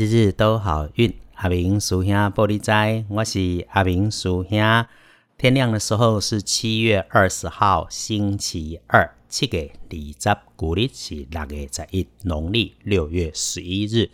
日日都好运，阿明叔兄玻璃斋，我是阿明叔兄。天亮的时候是七月二十号，星期二，七月二十，古历是六月十一，农历六月十一日。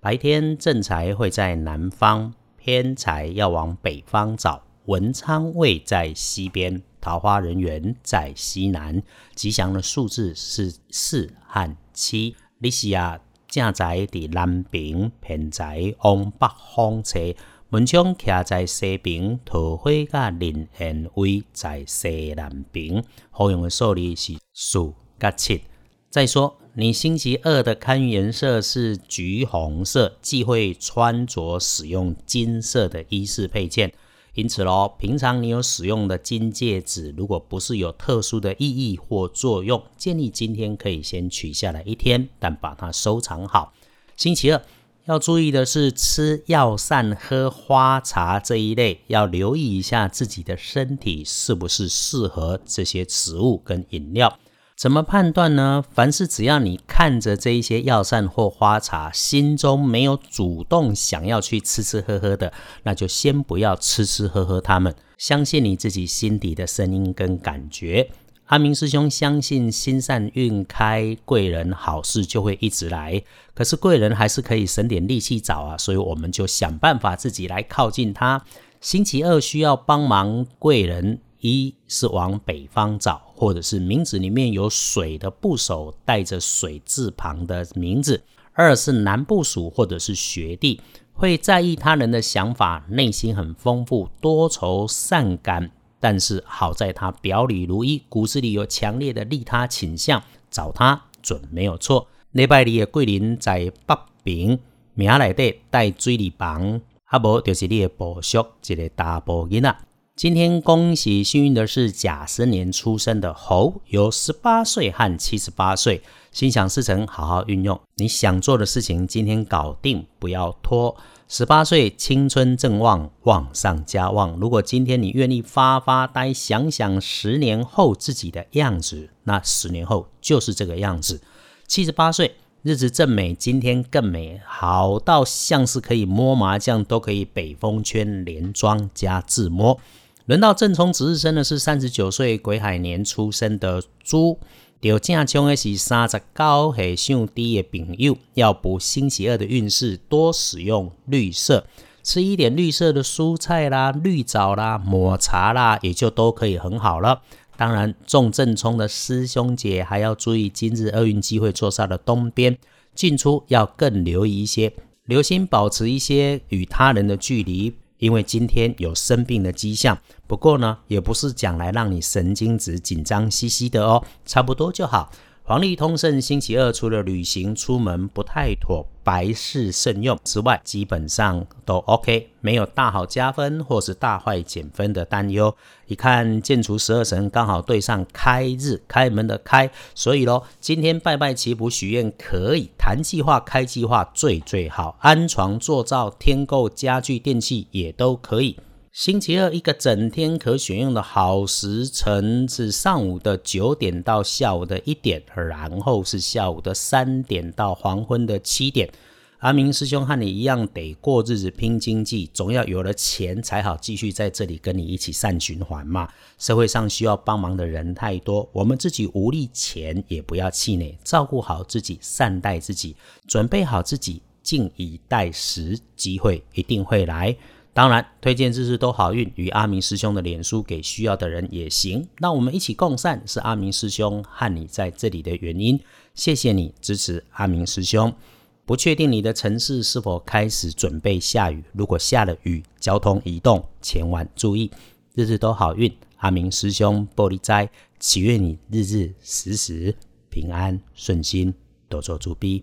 白天正财会在南方，偏财要往北方找。文昌位在西边，桃花人缘在西南。吉祥的数字是四和七。你是啊，正财伫南边，偏财往北方车。门窗徛在西边，桃花甲林荫位在西南边。好用的数字是四甲七。再说，你星期二的看颜色是橘红色，忌讳穿着使用金色的衣饰配件。因此喽，平常你有使用的金戒指，如果不是有特殊的意义或作用，建议今天可以先取下来一天，但把它收藏好。星期二。要注意的是，吃药膳、喝花茶这一类，要留意一下自己的身体是不是适合这些食物跟饮料。怎么判断呢？凡是只要你看着这一些药膳或花茶，心中没有主动想要去吃吃喝喝的，那就先不要吃吃喝喝它们。相信你自己心底的声音跟感觉。阿明师兄相信心善运开，贵人好事就会一直来。可是贵人还是可以省点力气找啊，所以我们就想办法自己来靠近他。星期二需要帮忙贵人，一是往北方找，或者是名字里面有水的部首带着水字旁的名字；二是南部属或者是学弟，会在意他人的想法，内心很丰富，多愁善感。但是好在他表里如一，骨子里有强烈的利他倾向，找他准没有错。礼拜二的桂林在北边，名内底带水里房，啊无就是你的部属一个大部囡仔。今天恭喜幸运的是甲申年出生的猴，有十八岁和七十八岁，心想事成，好好运用。你想做的事情，今天搞定，不要拖。十八岁青春正旺，旺上加旺。如果今天你愿意发发呆，想想十年后自己的样子，那十年后就是这个样子。七十八岁日子正美，今天更美好到像是可以摸麻将都可以北风圈连庄加自摸。轮到正冲值日生的是三十九岁癸亥年出生的猪。有正冲的是三十九岁上低的朋友，要补星期二的运势，多使用绿色，吃一点绿色的蔬菜啦、绿藻啦、抹茶啦，也就都可以很好了。当然，中正冲的师兄姐还要注意，今日厄运机会坐煞的东边，进出要更留意一些，留心保持一些与他人的距离。因为今天有生病的迹象，不过呢，也不是讲来让你神经质、紧张兮兮的哦，差不多就好。黄历通胜星期二，除了旅行出门不太妥，白事慎用之外，基本上都 OK，没有大好加分或是大坏减分的担忧。一看建除十二神刚好对上开日，开门的开，所以咯，今天拜拜祈福许愿可以，谈计划开计划最最好，安床做灶添购家具电器也都可以。星期二一个整天可选用的好时辰是上午的九点到下午的一点，然后是下午的三点到黄昏的七点。阿明师兄和你一样得过日子拼经济，总要有了钱才好继续在这里跟你一起善循环嘛。社会上需要帮忙的人太多，我们自己无力钱也不要气馁，照顾好自己，善待自己，准备好自己，静以待时，机会一定会来。当然，推荐日日都好运与阿明师兄的脸书给需要的人也行。那我们一起共善，是阿明师兄和你在这里的原因。谢谢你支持阿明师兄。不确定你的城市是否开始准备下雨，如果下了雨，交通移动千万注意。日日都好运，阿明师兄玻璃斋，祈愿你日日时时平安顺心，多做主逼。